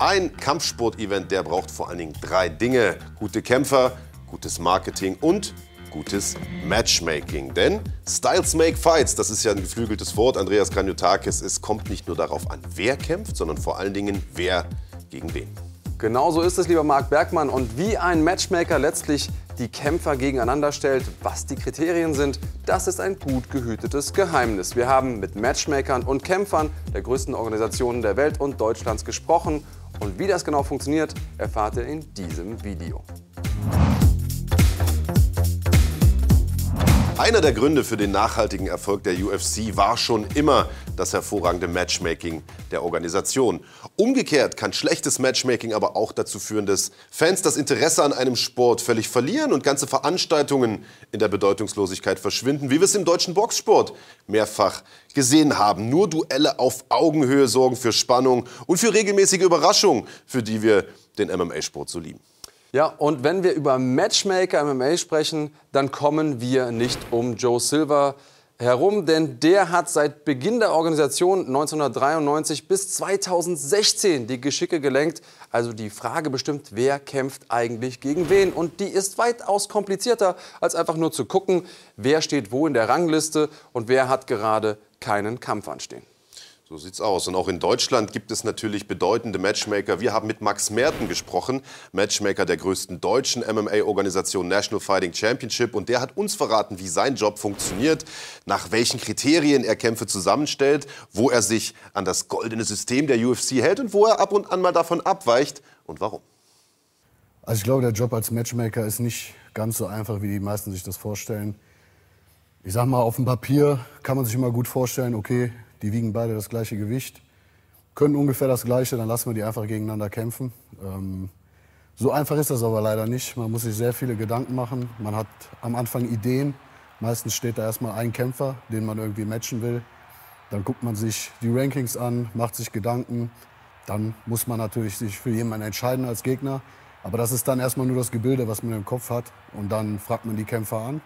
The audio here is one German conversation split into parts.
Ein Kampfsport-Event, der braucht vor allen Dingen drei Dinge. Gute Kämpfer, gutes Marketing und gutes Matchmaking. Denn Styles make fights, das ist ja ein geflügeltes Wort. Andreas Kranjotakis, es kommt nicht nur darauf an, wer kämpft, sondern vor allen Dingen, wer gegen wen. Genau so ist es, lieber Marc Bergmann. Und wie ein Matchmaker letztlich die Kämpfer gegeneinander stellt, was die Kriterien sind, das ist ein gut gehütetes Geheimnis. Wir haben mit Matchmakern und Kämpfern der größten Organisationen der Welt und Deutschlands gesprochen. Und wie das genau funktioniert, erfahrt ihr in diesem Video. Einer der Gründe für den nachhaltigen Erfolg der UFC war schon immer das hervorragende Matchmaking der Organisation. Umgekehrt kann schlechtes Matchmaking aber auch dazu führen, dass Fans das Interesse an einem Sport völlig verlieren und ganze Veranstaltungen in der Bedeutungslosigkeit verschwinden, wie wir es im deutschen Boxsport mehrfach gesehen haben. Nur Duelle auf Augenhöhe sorgen für Spannung und für regelmäßige Überraschungen, für die wir den MMA-Sport so lieben. Ja, und wenn wir über Matchmaker MMA sprechen, dann kommen wir nicht um Joe Silver herum, denn der hat seit Beginn der Organisation 1993 bis 2016 die Geschicke gelenkt. Also die Frage bestimmt, wer kämpft eigentlich gegen wen. Und die ist weitaus komplizierter, als einfach nur zu gucken, wer steht wo in der Rangliste und wer hat gerade keinen Kampf anstehen. So sieht's aus. Und auch in Deutschland gibt es natürlich bedeutende Matchmaker. Wir haben mit Max Merten gesprochen, Matchmaker der größten deutschen MMA-Organisation National Fighting Championship. Und der hat uns verraten, wie sein Job funktioniert, nach welchen Kriterien er Kämpfe zusammenstellt, wo er sich an das goldene System der UFC hält und wo er ab und an mal davon abweicht und warum. Also ich glaube, der Job als Matchmaker ist nicht ganz so einfach, wie die meisten sich das vorstellen. Ich sag mal, auf dem Papier kann man sich immer gut vorstellen, okay, die wiegen beide das gleiche Gewicht, können ungefähr das Gleiche, dann lassen wir die einfach gegeneinander kämpfen. Ähm, so einfach ist das aber leider nicht. Man muss sich sehr viele Gedanken machen. Man hat am Anfang Ideen. Meistens steht da erstmal ein Kämpfer, den man irgendwie matchen will. Dann guckt man sich die Rankings an, macht sich Gedanken. Dann muss man natürlich sich für jemanden entscheiden als Gegner. Aber das ist dann erstmal nur das Gebilde, was man im Kopf hat. Und dann fragt man die Kämpfer an.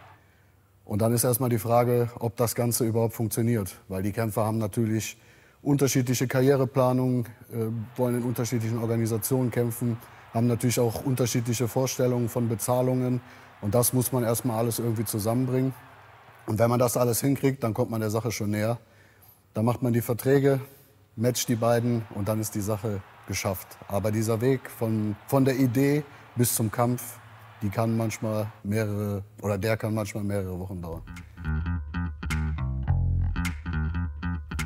Und dann ist erstmal die Frage, ob das Ganze überhaupt funktioniert. Weil die Kämpfer haben natürlich unterschiedliche Karriereplanungen, äh, wollen in unterschiedlichen Organisationen kämpfen, haben natürlich auch unterschiedliche Vorstellungen von Bezahlungen. Und das muss man erstmal alles irgendwie zusammenbringen. Und wenn man das alles hinkriegt, dann kommt man der Sache schon näher. Dann macht man die Verträge, matcht die beiden und dann ist die Sache geschafft. Aber dieser Weg von, von der Idee bis zum Kampf, die kann manchmal mehrere, oder der kann manchmal mehrere Wochen dauern.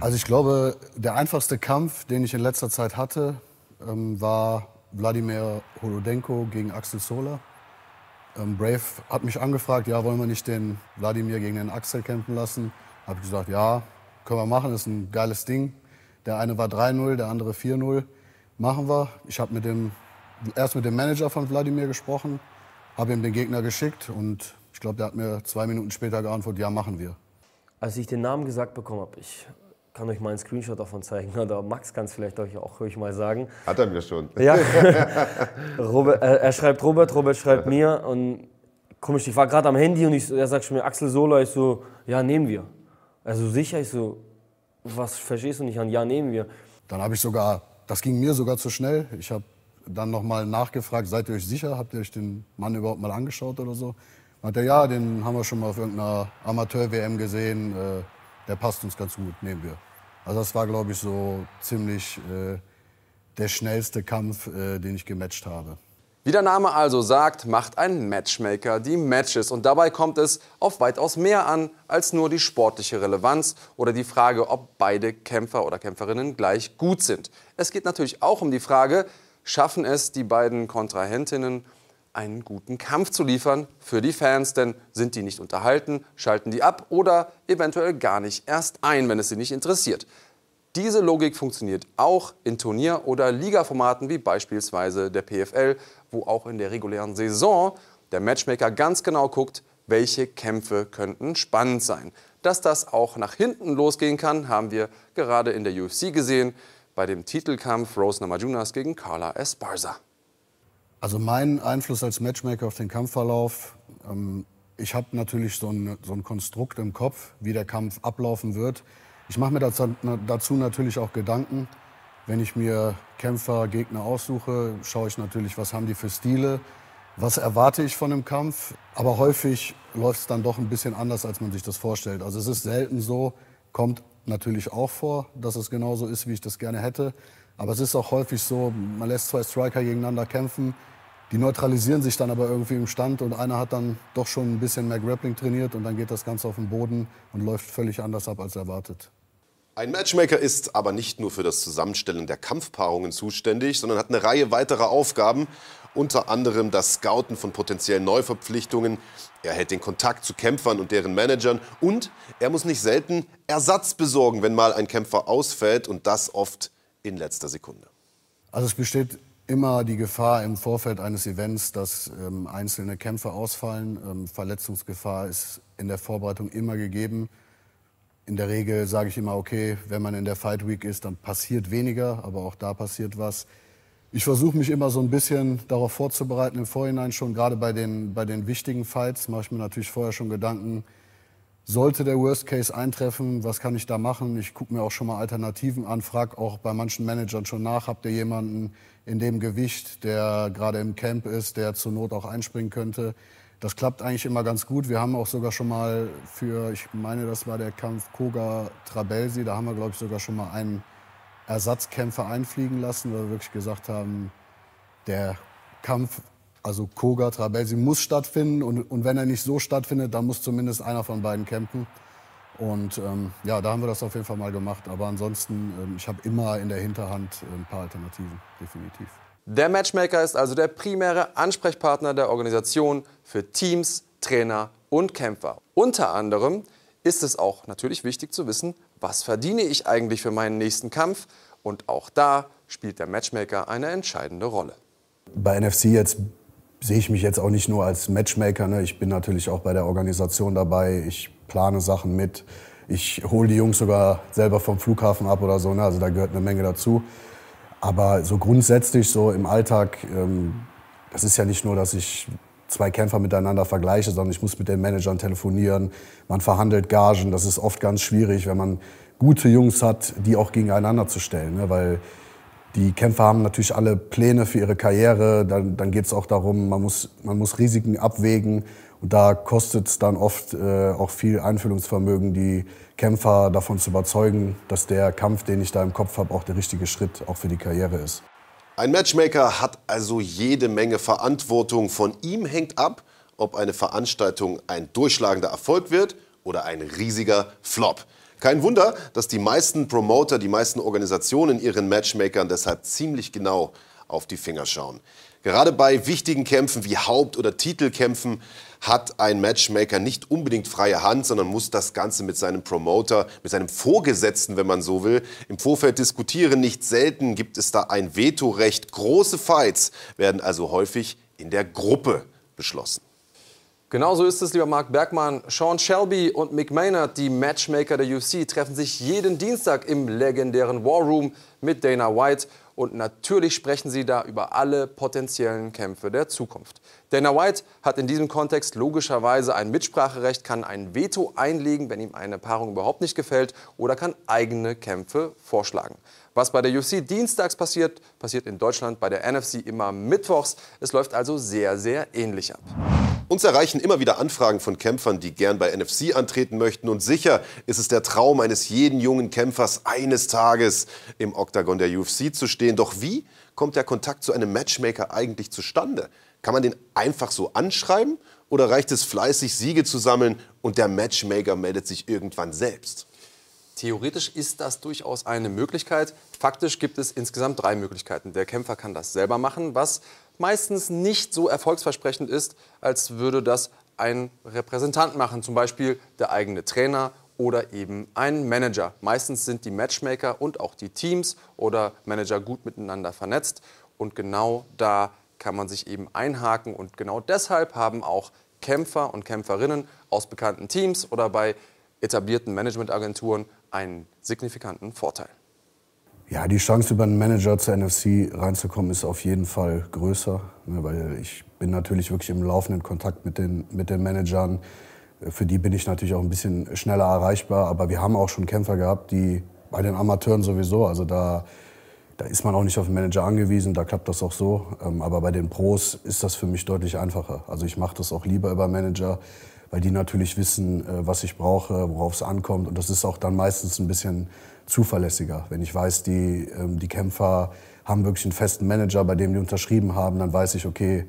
Also ich glaube, der einfachste Kampf, den ich in letzter Zeit hatte, ähm, war Wladimir Holodenko gegen Axel Sola. Ähm, Brave hat mich angefragt, ja, wollen wir nicht den Wladimir gegen den Axel kämpfen lassen? Habe ich gesagt, ja, können wir machen, ist ein geiles Ding. Der eine war 3-0, der andere 4-0. Machen wir. Ich habe mit dem, erst mit dem Manager von Wladimir gesprochen habe ihm den Gegner geschickt und ich glaube, der hat mir zwei Minuten später geantwortet, ja, machen wir. Als ich den Namen gesagt bekommen habe, ich kann euch mal einen Screenshot davon zeigen, oder Max kann es vielleicht euch auch ruhig mal sagen. Hat er mir schon. Ja, Robert, er, er, schreibt Robert, Robert schreibt mir und komisch, ich war gerade am Handy und ich, er sagt schon mir, Axel Sola, ich so, ja, nehmen wir. Also sicher, ich so, was verstehst du nicht an, ja, nehmen wir. Dann habe ich sogar, das ging mir sogar zu schnell, ich habe dann nochmal nachgefragt, seid ihr euch sicher, habt ihr euch den Mann überhaupt mal angeschaut oder so? Meinte er, ja, den haben wir schon mal auf irgendeiner Amateur-WM gesehen, äh, der passt uns ganz gut, nehmen wir. Also das war, glaube ich, so ziemlich äh, der schnellste Kampf, äh, den ich gematcht habe. Wie der Name also sagt, macht ein Matchmaker die Matches. Und dabei kommt es auf weitaus mehr an als nur die sportliche Relevanz oder die Frage, ob beide Kämpfer oder Kämpferinnen gleich gut sind. Es geht natürlich auch um die Frage, schaffen es die beiden Kontrahentinnen, einen guten Kampf zu liefern für die Fans, denn sind die nicht unterhalten, schalten die ab oder eventuell gar nicht erst ein, wenn es sie nicht interessiert. Diese Logik funktioniert auch in Turnier- oder Ligaformaten wie beispielsweise der PFL, wo auch in der regulären Saison der Matchmaker ganz genau guckt, welche Kämpfe könnten spannend sein. Dass das auch nach hinten losgehen kann, haben wir gerade in der UFC gesehen bei dem Titelkampf Rose Namajunas gegen Carla Esparza. Also mein Einfluss als Matchmaker auf den Kampfverlauf, ähm, ich habe natürlich so ein, so ein Konstrukt im Kopf, wie der Kampf ablaufen wird. Ich mache mir dazu, dazu, natürlich auch Gedanken. Wenn ich mir Kämpfer, Gegner aussuche, schaue ich natürlich, was haben die für Stile, was erwarte ich von einem Kampf. Aber häufig läuft es dann doch ein bisschen anders, als man sich das vorstellt. Also es ist selten so, kommt natürlich auch vor, dass es genauso ist, wie ich das gerne hätte. Aber es ist auch häufig so, man lässt zwei Striker gegeneinander kämpfen, die neutralisieren sich dann aber irgendwie im Stand und einer hat dann doch schon ein bisschen mehr Grappling trainiert und dann geht das Ganze auf den Boden und läuft völlig anders ab als erwartet. Ein Matchmaker ist aber nicht nur für das Zusammenstellen der Kampfpaarungen zuständig, sondern hat eine Reihe weiterer Aufgaben, unter anderem das Scouten von potenziellen Neuverpflichtungen. Er hält den Kontakt zu Kämpfern und deren Managern und er muss nicht selten Ersatz besorgen, wenn mal ein Kämpfer ausfällt und das oft in letzter Sekunde. Also es besteht immer die Gefahr im Vorfeld eines Events, dass ähm, einzelne Kämpfer ausfallen. Ähm, Verletzungsgefahr ist in der Vorbereitung immer gegeben. In der Regel sage ich immer, okay, wenn man in der Fight Week ist, dann passiert weniger, aber auch da passiert was. Ich versuche mich immer so ein bisschen darauf vorzubereiten im Vorhinein schon, gerade bei den, bei den wichtigen Fights mache ich mir natürlich vorher schon Gedanken, sollte der Worst Case eintreffen, was kann ich da machen? Ich gucke mir auch schon mal Alternativen an, frage auch bei manchen Managern schon nach, habt ihr jemanden in dem Gewicht, der gerade im Camp ist, der zur Not auch einspringen könnte? Das klappt eigentlich immer ganz gut. Wir haben auch sogar schon mal für, ich meine, das war der Kampf Koga-Trabelsi, da haben wir, glaube ich, sogar schon mal einen Ersatzkämpfer einfliegen lassen, weil wir wirklich gesagt haben, der Kampf also Koga, Trabelsi muss stattfinden und, und wenn er nicht so stattfindet, dann muss zumindest einer von beiden kämpfen. Und ähm, ja, da haben wir das auf jeden Fall mal gemacht. Aber ansonsten, ähm, ich habe immer in der Hinterhand äh, ein paar Alternativen, definitiv. Der Matchmaker ist also der primäre Ansprechpartner der Organisation für Teams, Trainer und Kämpfer. Unter anderem ist es auch natürlich wichtig zu wissen, was verdiene ich eigentlich für meinen nächsten Kampf. Und auch da spielt der Matchmaker eine entscheidende Rolle. Bei NFC jetzt sehe ich mich jetzt auch nicht nur als Matchmaker. Ne? Ich bin natürlich auch bei der Organisation dabei. Ich plane Sachen mit. Ich hole die Jungs sogar selber vom Flughafen ab oder so. Ne? Also da gehört eine Menge dazu. Aber so grundsätzlich, so im Alltag, ähm, das ist ja nicht nur, dass ich zwei Kämpfer miteinander vergleiche, sondern ich muss mit den Managern telefonieren. Man verhandelt Gagen. Das ist oft ganz schwierig, wenn man gute Jungs hat, die auch gegeneinander zu stellen. Ne? Weil die Kämpfer haben natürlich alle Pläne für ihre Karriere. Dann, dann geht es auch darum, man muss, man muss Risiken abwägen. Und da kostet es dann oft äh, auch viel Einfühlungsvermögen, die Kämpfer davon zu überzeugen, dass der Kampf, den ich da im Kopf habe, auch der richtige Schritt auch für die Karriere ist. Ein Matchmaker hat also jede Menge Verantwortung. Von ihm hängt ab, ob eine Veranstaltung ein durchschlagender Erfolg wird oder ein riesiger Flop. Kein Wunder, dass die meisten Promoter, die meisten Organisationen ihren Matchmakern deshalb ziemlich genau auf die Finger schauen. Gerade bei wichtigen Kämpfen wie Haupt- oder Titelkämpfen hat ein Matchmaker nicht unbedingt freie Hand, sondern muss das Ganze mit seinem Promoter, mit seinem Vorgesetzten, wenn man so will, im Vorfeld diskutieren. Nicht selten gibt es da ein Vetorecht. Große Fights werden also häufig in der Gruppe beschlossen. Genauso ist es, lieber Marc Bergmann. Sean Shelby und Mick Maynard, die Matchmaker der UFC, treffen sich jeden Dienstag im legendären War Room mit Dana White. Und natürlich sprechen sie da über alle potenziellen Kämpfe der Zukunft. Dana White hat in diesem Kontext logischerweise ein Mitspracherecht, kann ein Veto einlegen, wenn ihm eine Paarung überhaupt nicht gefällt, oder kann eigene Kämpfe vorschlagen. Was bei der UFC dienstags passiert, passiert in Deutschland bei der NFC immer mittwochs. Es läuft also sehr, sehr ähnlich ab. Uns erreichen immer wieder Anfragen von Kämpfern, die gern bei NFC antreten möchten. Und sicher ist es der Traum eines jeden jungen Kämpfers, eines Tages im Oktagon der UFC zu stehen. Doch wie kommt der Kontakt zu einem Matchmaker eigentlich zustande? Kann man den einfach so anschreiben oder reicht es fleißig, Siege zu sammeln und der Matchmaker meldet sich irgendwann selbst? Theoretisch ist das durchaus eine Möglichkeit. Faktisch gibt es insgesamt drei Möglichkeiten. Der Kämpfer kann das selber machen, was meistens nicht so erfolgsversprechend ist, als würde das ein Repräsentant machen, zum Beispiel der eigene Trainer oder eben ein Manager. Meistens sind die Matchmaker und auch die Teams oder Manager gut miteinander vernetzt und genau da kann man sich eben einhaken und genau deshalb haben auch Kämpfer und Kämpferinnen aus bekannten Teams oder bei etablierten Managementagenturen einen signifikanten Vorteil. Ja, die Chance über einen Manager zur NFC reinzukommen ist auf jeden Fall größer, ne, weil ich bin natürlich wirklich im laufenden Kontakt mit den, mit den Managern. Für die bin ich natürlich auch ein bisschen schneller erreichbar, aber wir haben auch schon Kämpfer gehabt, die bei den Amateuren sowieso, also da da ist man auch nicht auf den Manager angewiesen, da klappt das auch so. Ähm, aber bei den Pros ist das für mich deutlich einfacher. Also ich mache das auch lieber über Manager, weil die natürlich wissen, äh, was ich brauche, worauf es ankommt. Und das ist auch dann meistens ein bisschen zuverlässiger. Wenn ich weiß, die, ähm, die Kämpfer haben wirklich einen festen Manager, bei dem die unterschrieben haben, dann weiß ich, okay,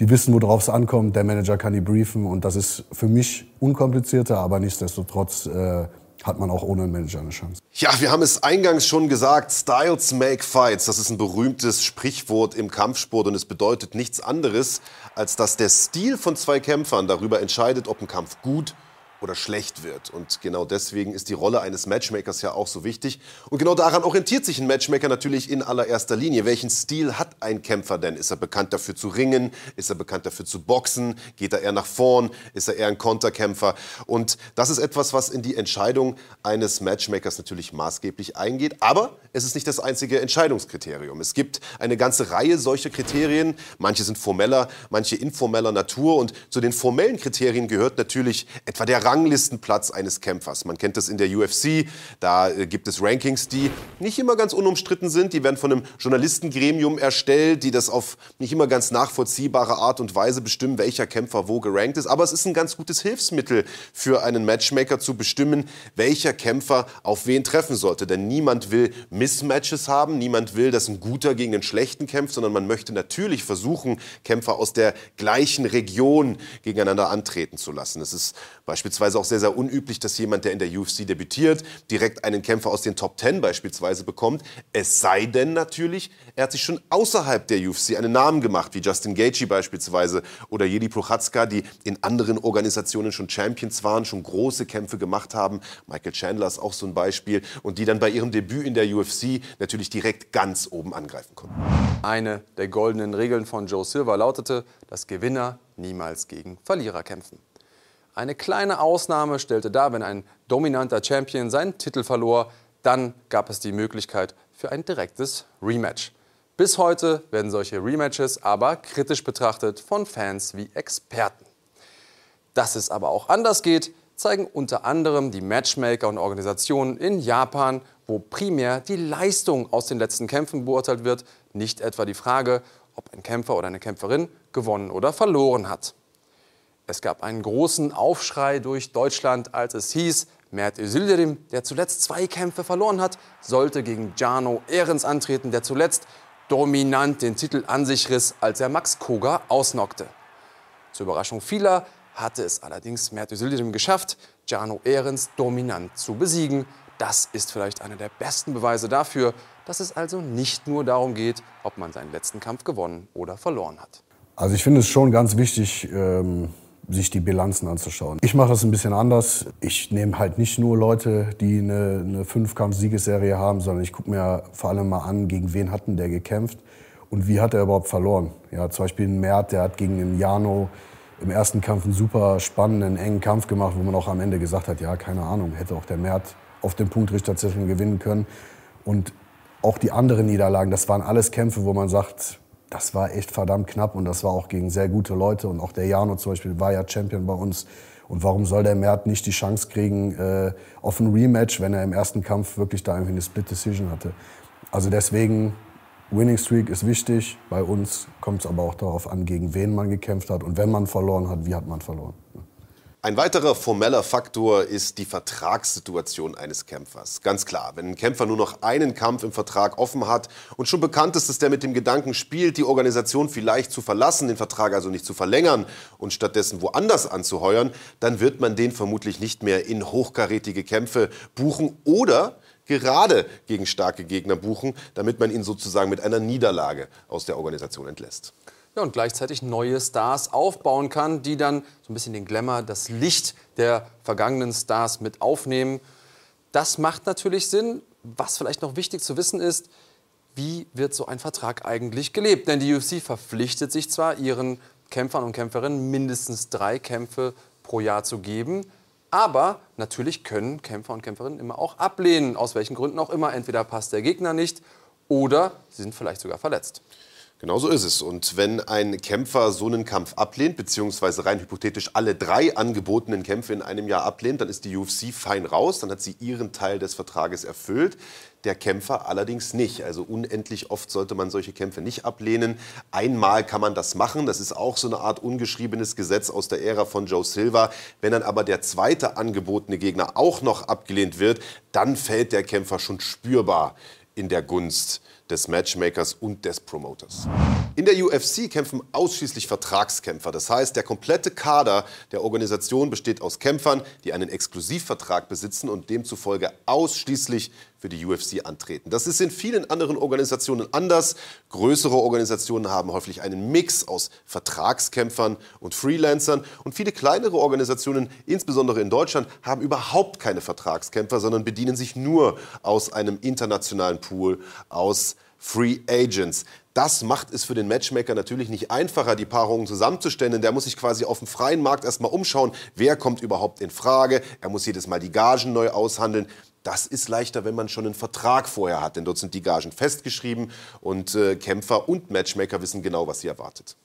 die wissen, worauf es ankommt, der Manager kann die briefen und das ist für mich unkomplizierter, aber nichtsdestotrotz äh, hat man auch ohne einen Manager eine Chance. Ja, wir haben es eingangs schon gesagt, Styles make fights. Das ist ein berühmtes Sprichwort im Kampfsport und es bedeutet nichts anderes, als dass der Stil von zwei Kämpfern darüber entscheidet, ob ein Kampf gut oder schlecht wird. Und genau deswegen ist die Rolle eines Matchmakers ja auch so wichtig. Und genau daran orientiert sich ein Matchmaker natürlich in allererster Linie. Welchen Stil hat ein Kämpfer denn? Ist er bekannt dafür zu ringen? Ist er bekannt dafür zu boxen? Geht er eher nach vorn? Ist er eher ein Konterkämpfer? Und das ist etwas, was in die Entscheidung eines Matchmakers natürlich maßgeblich eingeht. Aber es ist nicht das einzige Entscheidungskriterium. Es gibt eine ganze Reihe solcher Kriterien. Manche sind formeller, manche informeller Natur. Und zu den formellen Kriterien gehört natürlich etwa der Ranglistenplatz eines Kämpfers. Man kennt das in der UFC. Da äh, gibt es Rankings, die nicht immer ganz unumstritten sind. Die werden von einem Journalistengremium erstellt, die das auf nicht immer ganz nachvollziehbare Art und Weise bestimmen, welcher Kämpfer wo gerankt ist. Aber es ist ein ganz gutes Hilfsmittel für einen Matchmaker zu bestimmen, welcher Kämpfer auf wen treffen sollte. Denn niemand will Mismatches haben. Niemand will, dass ein guter gegen einen schlechten kämpft, sondern man möchte natürlich versuchen, Kämpfer aus der gleichen Region gegeneinander antreten zu lassen. Es ist beispielsweise beispielsweise auch sehr, sehr unüblich, dass jemand, der in der UFC debütiert, direkt einen Kämpfer aus den Top Ten beispielsweise bekommt. Es sei denn natürlich, er hat sich schon außerhalb der UFC einen Namen gemacht, wie Justin Gaethje beispielsweise oder Jedi Prochazka, die in anderen Organisationen schon Champions waren, schon große Kämpfe gemacht haben. Michael Chandler ist auch so ein Beispiel und die dann bei ihrem Debüt in der UFC natürlich direkt ganz oben angreifen konnten. Eine der goldenen Regeln von Joe Silver lautete, dass Gewinner niemals gegen Verlierer kämpfen. Eine kleine Ausnahme stellte dar, wenn ein dominanter Champion seinen Titel verlor, dann gab es die Möglichkeit für ein direktes Rematch. Bis heute werden solche Rematches aber kritisch betrachtet von Fans wie Experten. Dass es aber auch anders geht, zeigen unter anderem die Matchmaker und Organisationen in Japan, wo primär die Leistung aus den letzten Kämpfen beurteilt wird, nicht etwa die Frage, ob ein Kämpfer oder eine Kämpferin gewonnen oder verloren hat. Es gab einen großen Aufschrei durch Deutschland, als es hieß, Mert Özildirim, der zuletzt zwei Kämpfe verloren hat, sollte gegen Jano Ehrens antreten, der zuletzt dominant den Titel an sich riss, als er Max Koga ausnockte. Zur Überraschung vieler hatte es allerdings Mert Özildirim geschafft, Jano Ehrens dominant zu besiegen. Das ist vielleicht einer der besten Beweise dafür, dass es also nicht nur darum geht, ob man seinen letzten Kampf gewonnen oder verloren hat. Also ich finde es schon ganz wichtig, ähm sich die Bilanzen anzuschauen. Ich mache das ein bisschen anders. Ich nehme halt nicht nur Leute, die eine, eine Fünfkampf-Siegesserie haben, sondern ich gucke mir vor allem mal an, gegen wen hat denn der gekämpft und wie hat er überhaupt verloren. Ja, zum Beispiel ein Mert, der hat gegen einen Jano im ersten Kampf einen super spannenden, engen Kampf gemacht, wo man auch am Ende gesagt hat, ja, keine Ahnung, hätte auch der Mert auf dem Punktrichter tatsächlich gewinnen können. Und auch die anderen Niederlagen, das waren alles Kämpfe, wo man sagt, das war echt verdammt knapp und das war auch gegen sehr gute Leute. Und auch der Jano zum Beispiel war ja Champion bei uns. Und warum soll der Mert nicht die Chance kriegen äh, auf ein Rematch, wenn er im ersten Kampf wirklich da irgendwie eine Split Decision hatte? Also deswegen, Winning Streak ist wichtig. Bei uns kommt es aber auch darauf an, gegen wen man gekämpft hat. Und wenn man verloren hat, wie hat man verloren? Ein weiterer formeller Faktor ist die Vertragssituation eines Kämpfers. Ganz klar, wenn ein Kämpfer nur noch einen Kampf im Vertrag offen hat und schon bekannt ist, dass der mit dem Gedanken spielt, die Organisation vielleicht zu verlassen, den Vertrag also nicht zu verlängern und stattdessen woanders anzuheuern, dann wird man den vermutlich nicht mehr in hochkarätige Kämpfe buchen oder gerade gegen starke Gegner buchen, damit man ihn sozusagen mit einer Niederlage aus der Organisation entlässt ja, und gleichzeitig neue Stars aufbauen kann, die dann so ein bisschen den Glamour, das Licht der vergangenen Stars mit aufnehmen. Das macht natürlich Sinn. Was vielleicht noch wichtig zu wissen ist, wie wird so ein Vertrag eigentlich gelebt? Denn die UFC verpflichtet sich zwar, ihren Kämpfern und Kämpferinnen mindestens drei Kämpfe pro Jahr zu geben, aber natürlich können Kämpfer und Kämpferinnen immer auch ablehnen, aus welchen Gründen auch immer. Entweder passt der Gegner nicht oder sie sind vielleicht sogar verletzt. Genau so ist es. Und wenn ein Kämpfer so einen Kampf ablehnt, beziehungsweise rein hypothetisch alle drei angebotenen Kämpfe in einem Jahr ablehnt, dann ist die UFC fein raus, dann hat sie ihren Teil des Vertrages erfüllt. Der Kämpfer allerdings nicht. Also unendlich oft sollte man solche Kämpfe nicht ablehnen. Einmal kann man das machen. Das ist auch so eine Art ungeschriebenes Gesetz aus der Ära von Joe Silva. Wenn dann aber der zweite angebotene Gegner auch noch abgelehnt wird, dann fällt der Kämpfer schon spürbar in der Gunst des Matchmakers und des Promoters. In der UFC kämpfen ausschließlich Vertragskämpfer. Das heißt, der komplette Kader der Organisation besteht aus Kämpfern, die einen Exklusivvertrag besitzen und demzufolge ausschließlich für die UFC antreten. Das ist in vielen anderen Organisationen anders. Größere Organisationen haben häufig einen Mix aus Vertragskämpfern und Freelancern. Und viele kleinere Organisationen, insbesondere in Deutschland, haben überhaupt keine Vertragskämpfer, sondern bedienen sich nur aus einem internationalen Pool aus Free Agents. Das macht es für den Matchmaker natürlich nicht einfacher, die Paarungen zusammenzustellen. Der muss sich quasi auf dem freien Markt erstmal umschauen, wer kommt überhaupt in Frage. Er muss jedes Mal die Gagen neu aushandeln. Das ist leichter, wenn man schon einen Vertrag vorher hat, denn dort sind die Gagen festgeschrieben und äh, Kämpfer und Matchmaker wissen genau, was sie erwartet.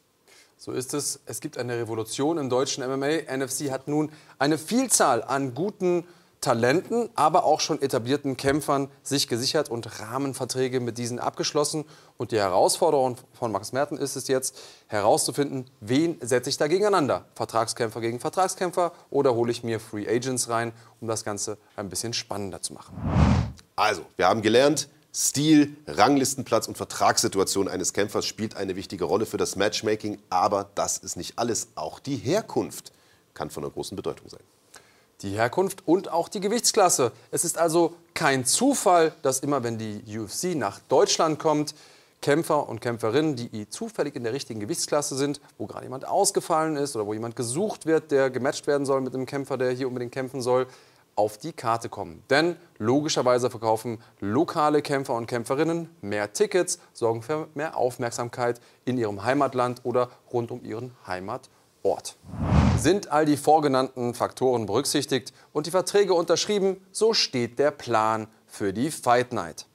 So ist es. Es gibt eine Revolution im deutschen MMA. NFC hat nun eine Vielzahl an guten Talenten, aber auch schon etablierten Kämpfern sich gesichert und Rahmenverträge mit diesen abgeschlossen. Und die Herausforderung von Max Merten ist es jetzt, herauszufinden, wen setze ich da gegeneinander? Vertragskämpfer gegen Vertragskämpfer oder hole ich mir Free Agents rein, um das Ganze ein bisschen spannender zu machen? Also, wir haben gelernt, Stil, Ranglistenplatz und Vertragssituation eines Kämpfers spielt eine wichtige Rolle für das Matchmaking, aber das ist nicht alles. Auch die Herkunft kann von einer großen Bedeutung sein die Herkunft und auch die Gewichtsklasse. Es ist also kein Zufall, dass immer, wenn die UFC nach Deutschland kommt, Kämpfer und Kämpferinnen, die zufällig in der richtigen Gewichtsklasse sind, wo gerade jemand ausgefallen ist oder wo jemand gesucht wird, der gematcht werden soll mit einem Kämpfer, der hier unbedingt kämpfen soll, auf die Karte kommen. Denn logischerweise verkaufen lokale Kämpfer und Kämpferinnen mehr Tickets, sorgen für mehr Aufmerksamkeit in ihrem Heimatland oder rund um ihren Heimatort. Sind all die vorgenannten Faktoren berücksichtigt und die Verträge unterschrieben, so steht der Plan für die Fight Night.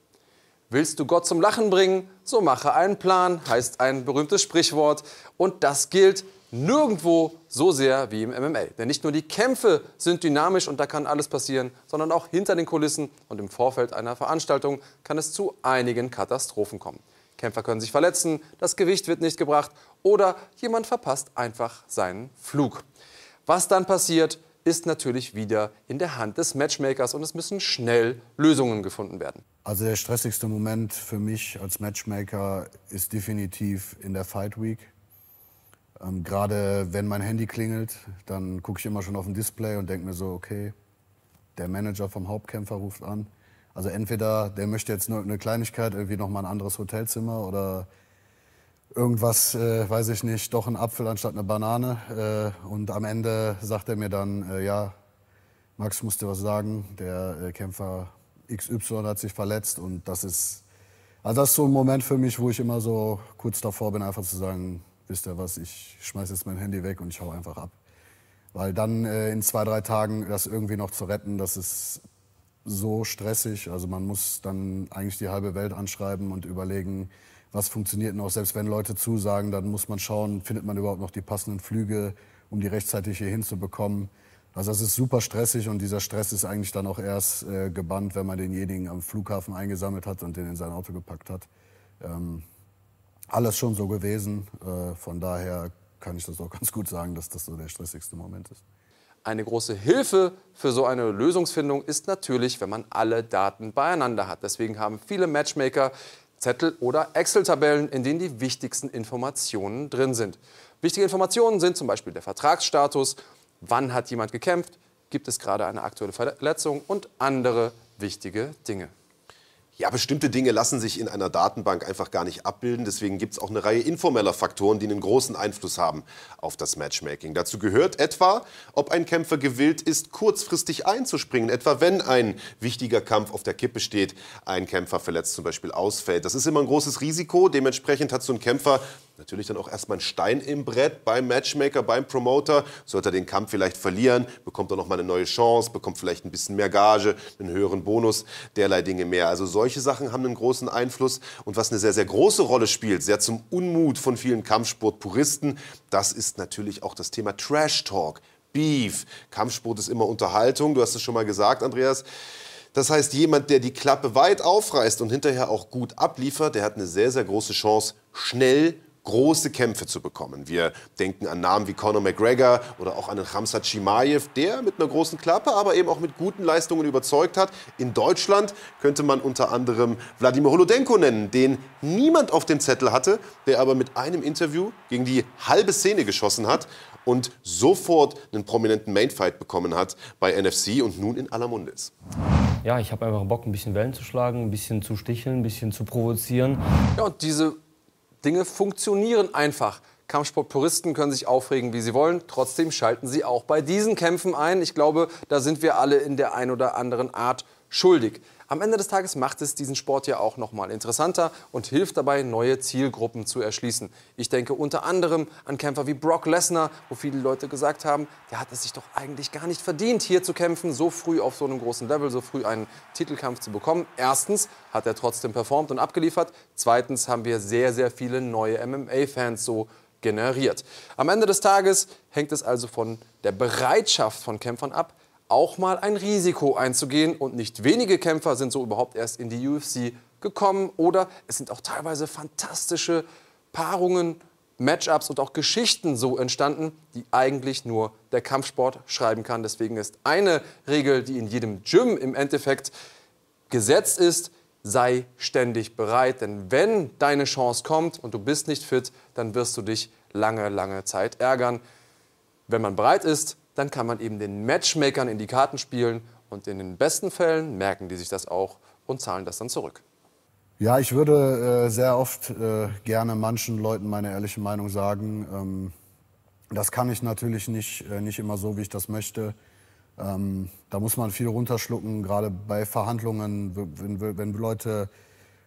Willst du Gott zum Lachen bringen, so mache einen Plan, heißt ein berühmtes Sprichwort. Und das gilt nirgendwo so sehr wie im MMA. Denn nicht nur die Kämpfe sind dynamisch und da kann alles passieren, sondern auch hinter den Kulissen und im Vorfeld einer Veranstaltung kann es zu einigen Katastrophen kommen. Kämpfer können sich verletzen, das Gewicht wird nicht gebracht oder jemand verpasst einfach seinen Flug. Was dann passiert, ist natürlich wieder in der Hand des Matchmakers und es müssen schnell Lösungen gefunden werden. Also der stressigste Moment für mich als Matchmaker ist definitiv in der Fight Week. Ähm, Gerade wenn mein Handy klingelt, dann gucke ich immer schon auf ein Display und denke mir so, okay, der Manager vom Hauptkämpfer ruft an. Also entweder der möchte jetzt nur eine Kleinigkeit, irgendwie noch mal ein anderes Hotelzimmer oder irgendwas, äh, weiß ich nicht, doch ein Apfel anstatt eine Banane. Äh, und am Ende sagt er mir dann, äh, ja, Max muss dir was sagen, der äh, Kämpfer XY hat sich verletzt und das ist, also das ist so ein Moment für mich, wo ich immer so kurz davor bin, einfach zu sagen, wisst ihr was, ich schmeiß jetzt mein Handy weg und ich hau einfach ab. Weil dann äh, in zwei, drei Tagen das irgendwie noch zu retten, das ist so stressig. Also man muss dann eigentlich die halbe Welt anschreiben und überlegen, was funktioniert noch. Selbst wenn Leute zusagen, dann muss man schauen, findet man überhaupt noch die passenden Flüge, um die rechtzeitig hier hinzubekommen. Also das ist super stressig und dieser Stress ist eigentlich dann auch erst äh, gebannt, wenn man denjenigen am Flughafen eingesammelt hat und den in sein Auto gepackt hat. Ähm, alles schon so gewesen. Äh, von daher kann ich das auch ganz gut sagen, dass das so der stressigste Moment ist. Eine große Hilfe für so eine Lösungsfindung ist natürlich, wenn man alle Daten beieinander hat. Deswegen haben viele Matchmaker Zettel oder Excel-Tabellen, in denen die wichtigsten Informationen drin sind. Wichtige Informationen sind zum Beispiel der Vertragsstatus, wann hat jemand gekämpft, gibt es gerade eine aktuelle Verletzung und andere wichtige Dinge. Ja, bestimmte Dinge lassen sich in einer Datenbank einfach gar nicht abbilden. Deswegen gibt es auch eine Reihe informeller Faktoren, die einen großen Einfluss haben auf das Matchmaking. Dazu gehört etwa, ob ein Kämpfer gewillt ist, kurzfristig einzuspringen. Etwa wenn ein wichtiger Kampf auf der Kippe steht, ein Kämpfer verletzt zum Beispiel ausfällt. Das ist immer ein großes Risiko. Dementsprechend hat so ein Kämpfer Natürlich dann auch erstmal ein Stein im Brett beim Matchmaker, beim Promoter. Sollte er den Kampf vielleicht verlieren, bekommt er nochmal eine neue Chance, bekommt vielleicht ein bisschen mehr Gage, einen höheren Bonus, derlei Dinge mehr. Also solche Sachen haben einen großen Einfluss. Und was eine sehr, sehr große Rolle spielt, sehr zum Unmut von vielen Kampfsportpuristen, das ist natürlich auch das Thema Trash Talk. Beef. Kampfsport ist immer Unterhaltung. Du hast es schon mal gesagt, Andreas. Das heißt, jemand, der die Klappe weit aufreißt und hinterher auch gut abliefert, der hat eine sehr, sehr große Chance, schnell große Kämpfe zu bekommen. Wir denken an Namen wie Conor McGregor oder auch an den Khamzat Chimaev, der mit einer großen Klappe, aber eben auch mit guten Leistungen überzeugt hat. In Deutschland könnte man unter anderem Wladimir Holodenko nennen, den niemand auf dem Zettel hatte, der aber mit einem Interview gegen die halbe Szene geschossen hat und sofort einen prominenten Mainfight bekommen hat bei NFC und nun in aller Munde ist. Ja, ich habe einfach Bock, ein bisschen Wellen zu schlagen, ein bisschen zu sticheln, ein bisschen zu provozieren. Ja, und diese Dinge funktionieren einfach. Kampfsportpuristen können sich aufregen, wie sie wollen. Trotzdem schalten sie auch bei diesen Kämpfen ein. Ich glaube, da sind wir alle in der ein oder anderen Art schuldig. Am Ende des Tages macht es diesen Sport ja auch noch mal interessanter und hilft dabei, neue Zielgruppen zu erschließen. Ich denke unter anderem an Kämpfer wie Brock Lesnar, wo viele Leute gesagt haben, der hat es sich doch eigentlich gar nicht verdient, hier zu kämpfen, so früh auf so einem großen Level, so früh einen Titelkampf zu bekommen. Erstens hat er trotzdem performt und abgeliefert. Zweitens haben wir sehr, sehr viele neue MMA-Fans so generiert. Am Ende des Tages hängt es also von der Bereitschaft von Kämpfern ab, auch mal ein Risiko einzugehen. Und nicht wenige Kämpfer sind so überhaupt erst in die UFC gekommen. Oder es sind auch teilweise fantastische Paarungen, Matchups und auch Geschichten so entstanden, die eigentlich nur der Kampfsport schreiben kann. Deswegen ist eine Regel, die in jedem Gym im Endeffekt gesetzt ist, sei ständig bereit. Denn wenn deine Chance kommt und du bist nicht fit, dann wirst du dich lange, lange Zeit ärgern. Wenn man bereit ist, dann kann man eben den Matchmakern in die Karten spielen und in den besten Fällen merken die sich das auch und zahlen das dann zurück. Ja, ich würde äh, sehr oft äh, gerne manchen Leuten meine ehrliche Meinung sagen. Ähm, das kann ich natürlich nicht, äh, nicht immer so, wie ich das möchte. Ähm, da muss man viel runterschlucken, gerade bei Verhandlungen, wenn, wenn Leute,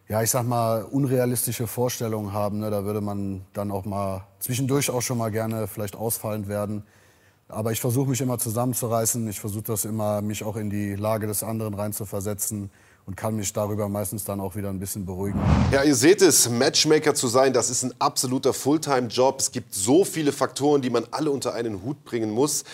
ja, ich sag mal, unrealistische Vorstellungen haben, ne, da würde man dann auch mal zwischendurch auch schon mal gerne vielleicht ausfallend werden. Aber ich versuche mich immer zusammenzureißen. Ich versuche das immer, mich auch in die Lage des anderen reinzuversetzen und kann mich darüber meistens dann auch wieder ein bisschen beruhigen. Ja, ihr seht es, Matchmaker zu sein, das ist ein absoluter Fulltime-Job. Es gibt so viele Faktoren, die man alle unter einen Hut bringen muss.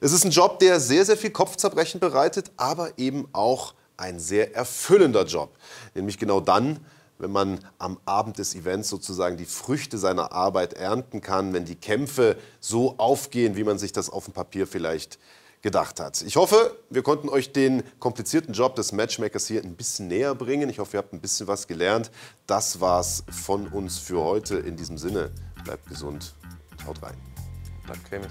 Es ist ein Job, der sehr, sehr viel Kopfzerbrechen bereitet, aber eben auch ein sehr erfüllender Job. Nämlich genau dann, wenn man am Abend des Events sozusagen die Früchte seiner Arbeit ernten kann, wenn die Kämpfe so aufgehen, wie man sich das auf dem Papier vielleicht gedacht hat. Ich hoffe, wir konnten euch den komplizierten Job des Matchmakers hier ein bisschen näher bringen. Ich hoffe, ihr habt ein bisschen was gelernt. Das war's von uns für heute. In diesem Sinne, bleibt gesund, haut rein. Bleibt cremig.